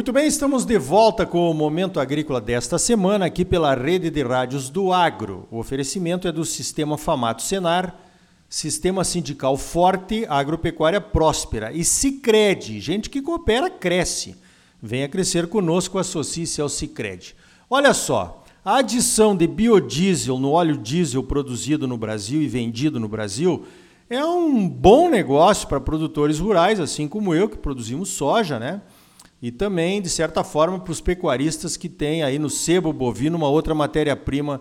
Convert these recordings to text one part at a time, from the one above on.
Muito bem, estamos de volta com o Momento Agrícola desta semana, aqui pela rede de rádios do Agro. O oferecimento é do Sistema Famato Senar, Sistema Sindical Forte, Agropecuária Próspera e Cicred. Gente que coopera, cresce. Venha crescer conosco, associe-se ao Cicred. Olha só, a adição de biodiesel no óleo diesel produzido no Brasil e vendido no Brasil é um bom negócio para produtores rurais, assim como eu, que produzimos soja, né? E também, de certa forma, para os pecuaristas que têm aí no sebo bovino uma outra matéria-prima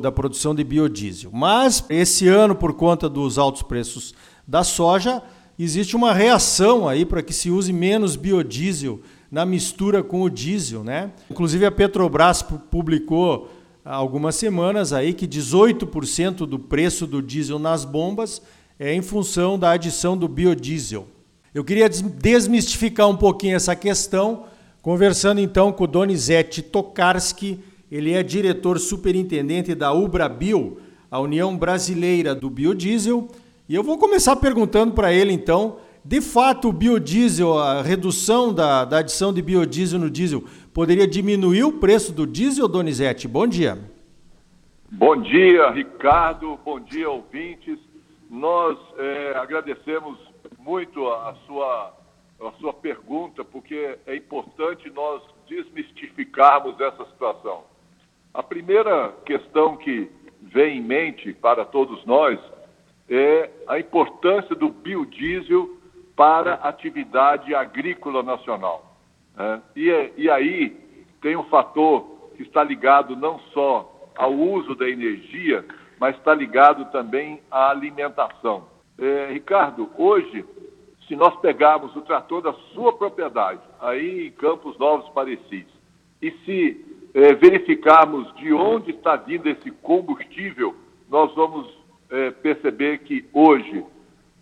da produção de biodiesel. Mas esse ano, por conta dos altos preços da soja, existe uma reação aí para que se use menos biodiesel na mistura com o diesel, né? Inclusive a Petrobras publicou há algumas semanas aí que 18% do preço do diesel nas bombas é em função da adição do biodiesel. Eu queria desmistificar um pouquinho essa questão, conversando então com o Donizete Tokarski, ele é diretor superintendente da Ubrabio, a União Brasileira do Biodiesel, e eu vou começar perguntando para ele então, de fato o biodiesel, a redução da, da adição de biodiesel no diesel, poderia diminuir o preço do diesel, Donizete? Bom dia. Bom dia, Ricardo, bom dia, ouvintes. Nós é, agradecemos muito a sua, a sua pergunta, porque é importante nós desmistificarmos essa situação. A primeira questão que vem em mente para todos nós é a importância do biodiesel para a atividade agrícola nacional. Né? E, e aí tem um fator que está ligado não só ao uso da energia, mas está ligado também à alimentação. É, Ricardo, hoje, se nós pegarmos o trator da sua propriedade, aí em Campos Novos Parecis, e se é, verificarmos de onde está vindo esse combustível, nós vamos é, perceber que hoje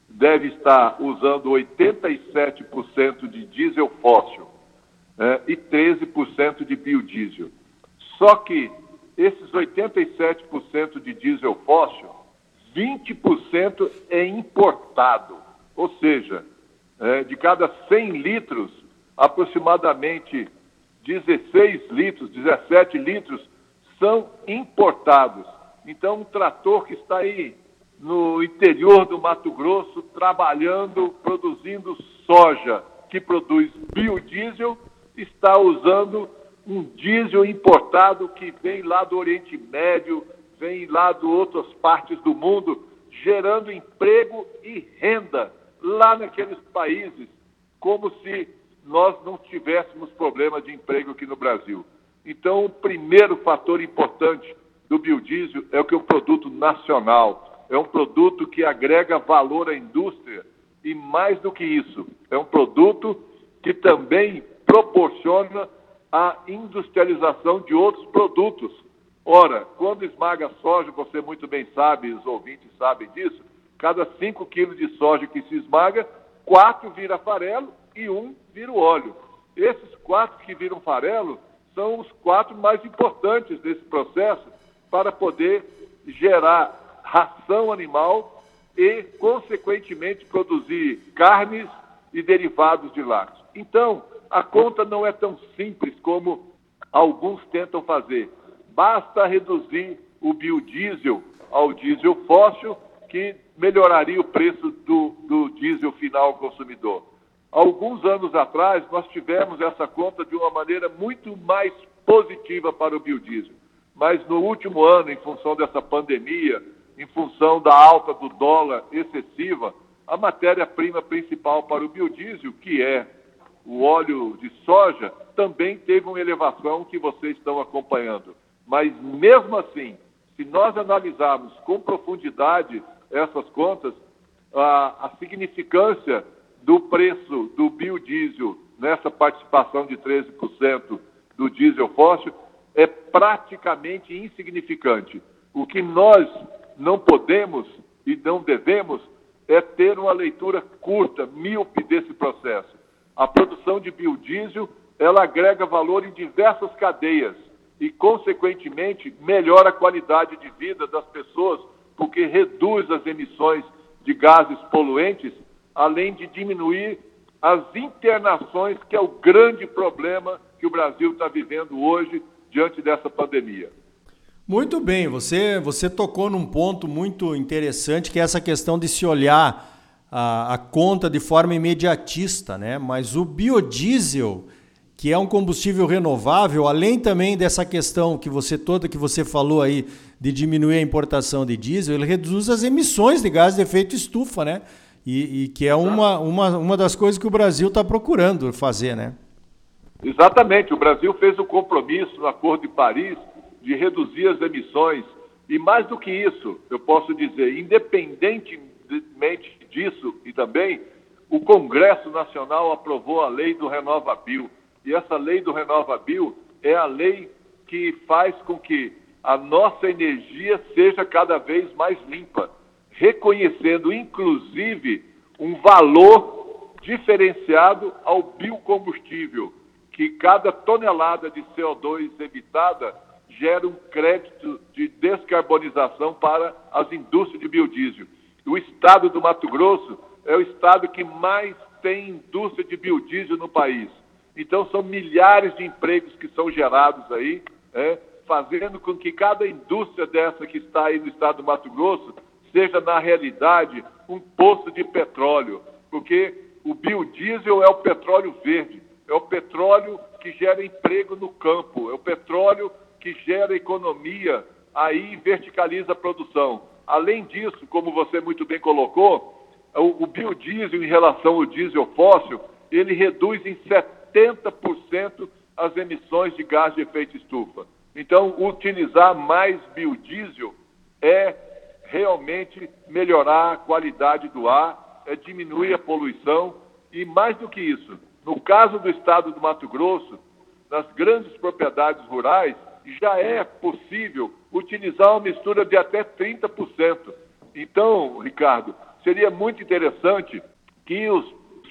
deve estar usando 87% de diesel fóssil é, e 13% de biodiesel. Só que esses 87% de diesel fóssil 20% é importado. Ou seja, é, de cada 100 litros, aproximadamente 16 litros, 17 litros são importados. Então, um trator que está aí no interior do Mato Grosso, trabalhando, produzindo soja, que produz biodiesel, está usando um diesel importado que vem lá do Oriente Médio, vem lá de outras partes do mundo, gerando emprego e renda lá naqueles países, como se nós não tivéssemos problema de emprego aqui no Brasil. Então, o primeiro fator importante do biodiesel é o que é um produto nacional, é um produto que agrega valor à indústria e, mais do que isso, é um produto que também proporciona a industrialização de outros produtos, Ora, quando esmaga soja, você muito bem sabe, os ouvintes sabem disso, cada 5 quilos de soja que se esmaga, 4 vira farelo e 1 um vira óleo. Esses quatro que viram farelo são os quatro mais importantes desse processo para poder gerar ração animal e, consequentemente, produzir carnes e derivados de lácteos. Então, a conta não é tão simples como alguns tentam fazer. Basta reduzir o biodiesel ao diesel fóssil, que melhoraria o preço do, do diesel final ao consumidor. Alguns anos atrás, nós tivemos essa conta de uma maneira muito mais positiva para o biodiesel. Mas no último ano, em função dessa pandemia, em função da alta do dólar excessiva, a matéria-prima principal para o biodiesel, que é o óleo de soja, também teve uma elevação que vocês estão acompanhando. Mas mesmo assim, se nós analisarmos com profundidade essas contas, a, a significância do preço do biodiesel nessa participação de 13% do diesel fóssil é praticamente insignificante. O que nós não podemos e não devemos é ter uma leitura curta, míope desse processo. A produção de biodiesel, ela agrega valor em diversas cadeias e, consequentemente, melhora a qualidade de vida das pessoas, porque reduz as emissões de gases poluentes, além de diminuir as internações, que é o grande problema que o Brasil está vivendo hoje diante dessa pandemia. Muito bem, você, você tocou num ponto muito interessante, que é essa questão de se olhar a, a conta de forma imediatista, né? Mas o biodiesel, que é um combustível renovável, além também dessa questão que você toda que você falou aí de diminuir a importação de diesel, ele reduz as emissões de gás de efeito estufa, né? E, e que é uma, uma, uma das coisas que o Brasil está procurando fazer, né? Exatamente. O Brasil fez o um compromisso no Acordo de Paris de reduzir as emissões. E mais do que isso, eu posso dizer, independentemente disso e também, o Congresso Nacional aprovou a lei do RenovaBio. E essa lei do RenovaBio é a lei que faz com que a nossa energia seja cada vez mais limpa, reconhecendo inclusive um valor diferenciado ao biocombustível, que cada tonelada de CO2 evitada gera um crédito de descarbonização para as indústrias de biodiesel. O estado do Mato Grosso é o estado que mais tem indústria de biodiesel no país. Então, são milhares de empregos que são gerados aí, é, fazendo com que cada indústria dessa que está aí no estado do Mato Grosso seja, na realidade, um poço de petróleo, porque o biodiesel é o petróleo verde, é o petróleo que gera emprego no campo, é o petróleo que gera economia, aí verticaliza a produção. Além disso, como você muito bem colocou, o, o biodiesel em relação ao diesel fóssil, ele reduz em 70% as emissões de gás de efeito estufa. Então, utilizar mais biodiesel é realmente melhorar a qualidade do ar, é diminuir a poluição e, mais do que isso, no caso do estado do Mato Grosso, nas grandes propriedades rurais, já é possível utilizar uma mistura de até 30%. Então, Ricardo, seria muito interessante que os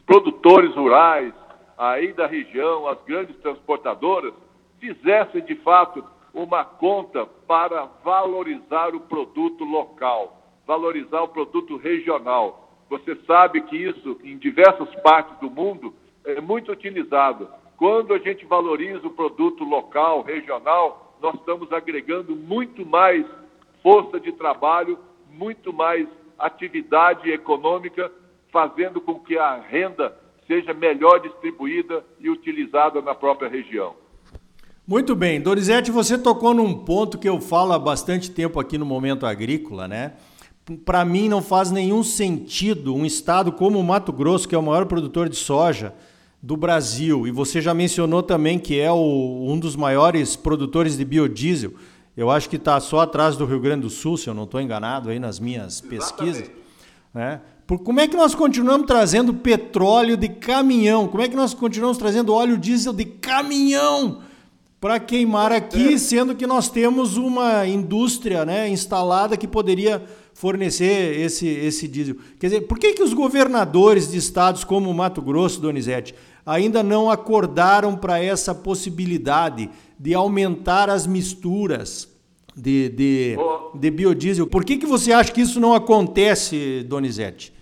produtores rurais aí da região, as grandes transportadoras, fizessem de fato uma conta para valorizar o produto local, valorizar o produto regional. Você sabe que isso, em diversas partes do mundo, é muito utilizado. Quando a gente valoriza o produto local, regional, nós estamos agregando muito mais força de trabalho, muito mais atividade econômica, fazendo com que a renda seja melhor distribuída e utilizada na própria região. Muito bem. Dorizete, você tocou num ponto que eu falo há bastante tempo aqui no Momento Agrícola, né? Para mim não faz nenhum sentido um estado como o Mato Grosso, que é o maior produtor de soja, do Brasil, e você já mencionou também que é o, um dos maiores produtores de biodiesel, eu acho que está só atrás do Rio Grande do Sul, se eu não estou enganado aí nas minhas pesquisas. Né? Por, como é que nós continuamos trazendo petróleo de caminhão? Como é que nós continuamos trazendo óleo diesel de caminhão para queimar aqui, sendo que nós temos uma indústria né, instalada que poderia fornecer esse, esse diesel? Quer dizer, por que, que os governadores de estados como Mato Grosso, Donizete, ainda não acordaram para essa possibilidade de aumentar as misturas de, de, de biodiesel. Por que, que você acha que isso não acontece, Donizete?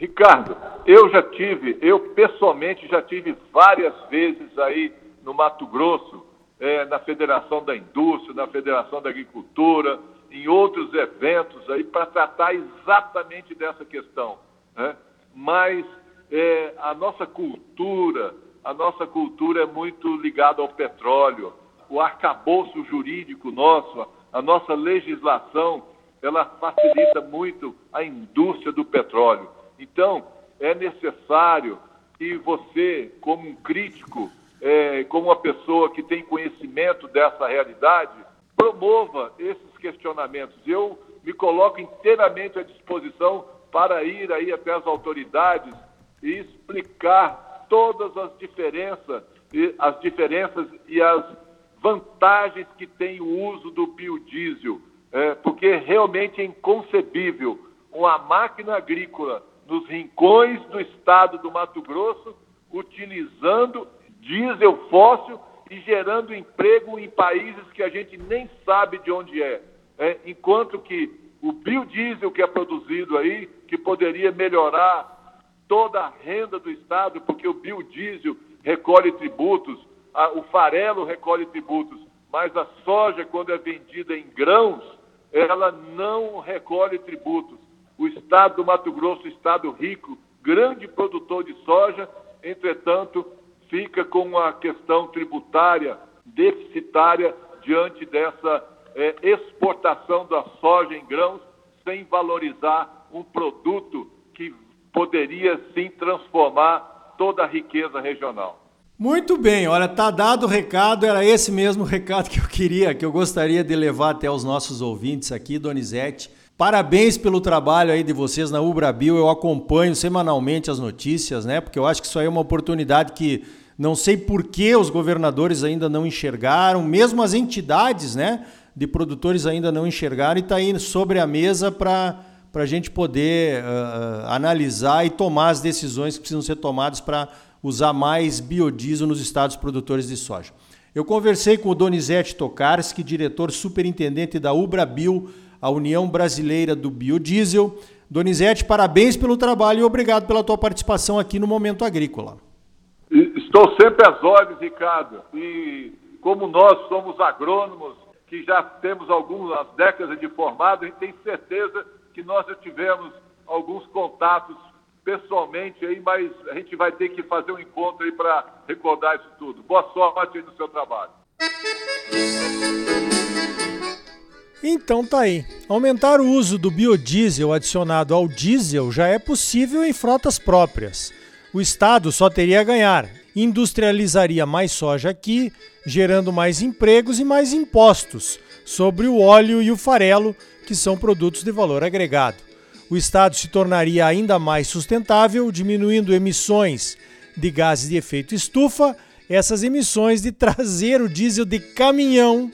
Ricardo, eu já tive, eu pessoalmente já tive várias vezes aí no Mato Grosso, é, na Federação da Indústria, na Federação da Agricultura, em outros eventos aí para tratar exatamente dessa questão. Né? Mas é, a nossa cultura, a nossa cultura é muito ligada ao petróleo. O arcabouço jurídico nosso, a nossa legislação, ela facilita muito a indústria do petróleo. Então, é necessário que você, como um crítico, é, como uma pessoa que tem conhecimento dessa realidade, promova esses questionamentos. Eu me coloco inteiramente à disposição para ir aí até as autoridades e explicar todas as diferenças, as diferenças e as vantagens que tem o uso do biodiesel, é, porque realmente é inconcebível uma máquina agrícola nos rincões do estado do Mato Grosso utilizando diesel fóssil e gerando emprego em países que a gente nem sabe de onde é. é enquanto que o biodiesel que é produzido aí, que poderia melhorar toda a renda do Estado, porque o biodiesel recolhe tributos, a, o farelo recolhe tributos, mas a soja, quando é vendida em grãos, ela não recolhe tributos. O Estado do Mato Grosso, Estado rico, grande produtor de soja, entretanto, fica com uma questão tributária deficitária diante dessa é, exportação da soja em grãos, sem valorizar um produto que poderia sim transformar toda a riqueza regional. Muito bem, olha, tá dado o recado, era esse mesmo recado que eu queria, que eu gostaria de levar até os nossos ouvintes aqui, Donizete. Parabéns pelo trabalho aí de vocês na Ubrabil. Eu acompanho semanalmente as notícias, né? Porque eu acho que isso aí é uma oportunidade que não sei por que os governadores ainda não enxergaram, mesmo as entidades, né, de produtores ainda não enxergaram e está aí sobre a mesa para para a gente poder uh, analisar e tomar as decisões que precisam ser tomadas para usar mais biodiesel nos estados produtores de soja. Eu conversei com o Donizete Tokarski, diretor superintendente da Ubrabil, a União Brasileira do Biodiesel. Donizete, parabéns pelo trabalho e obrigado pela tua participação aqui no Momento Agrícola. Estou sempre às ordens, Ricardo. E como nós somos agrônomos, que já temos algumas décadas de formado, a gente tem certeza que nós já tivemos alguns contatos pessoalmente aí, mas a gente vai ter que fazer um encontro aí para recordar isso tudo. Boa sorte aí no seu trabalho. Então tá aí. Aumentar o uso do biodiesel adicionado ao diesel já é possível em frotas próprias. O Estado só teria a ganhar. Industrializaria mais soja aqui, gerando mais empregos e mais impostos sobre o óleo e o farelo, que são produtos de valor agregado. O Estado se tornaria ainda mais sustentável, diminuindo emissões de gases de efeito estufa, essas emissões de trazer o diesel de caminhão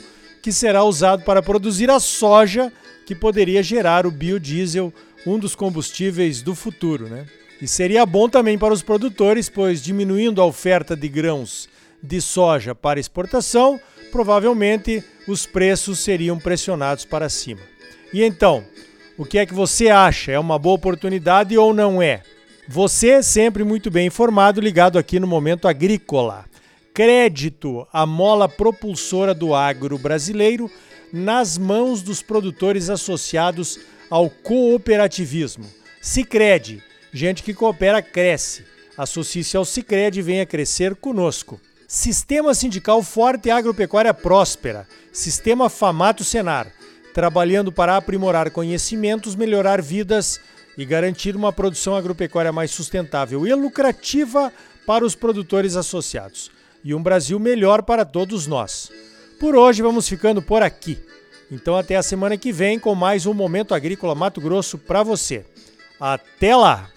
que será usado para produzir a soja que poderia gerar o biodiesel, um dos combustíveis do futuro, né? E seria bom também para os produtores, pois diminuindo a oferta de grãos de soja para exportação, provavelmente os preços seriam pressionados para cima. E então, o que é que você acha? É uma boa oportunidade ou não é? Você sempre muito bem informado, ligado aqui no Momento Agrícola. Crédito, a mola propulsora do agro brasileiro, nas mãos dos produtores associados ao cooperativismo. Sicredi, gente que coopera cresce. Associe-se ao Sicredi e venha crescer conosco. Sistema Sindical Forte e Agropecuária Próspera. Sistema Famato Senar. Trabalhando para aprimorar conhecimentos, melhorar vidas e garantir uma produção agropecuária mais sustentável e lucrativa para os produtores associados. E um Brasil melhor para todos nós. Por hoje vamos ficando por aqui. Então até a semana que vem com mais um Momento Agrícola Mato Grosso para você. Até lá!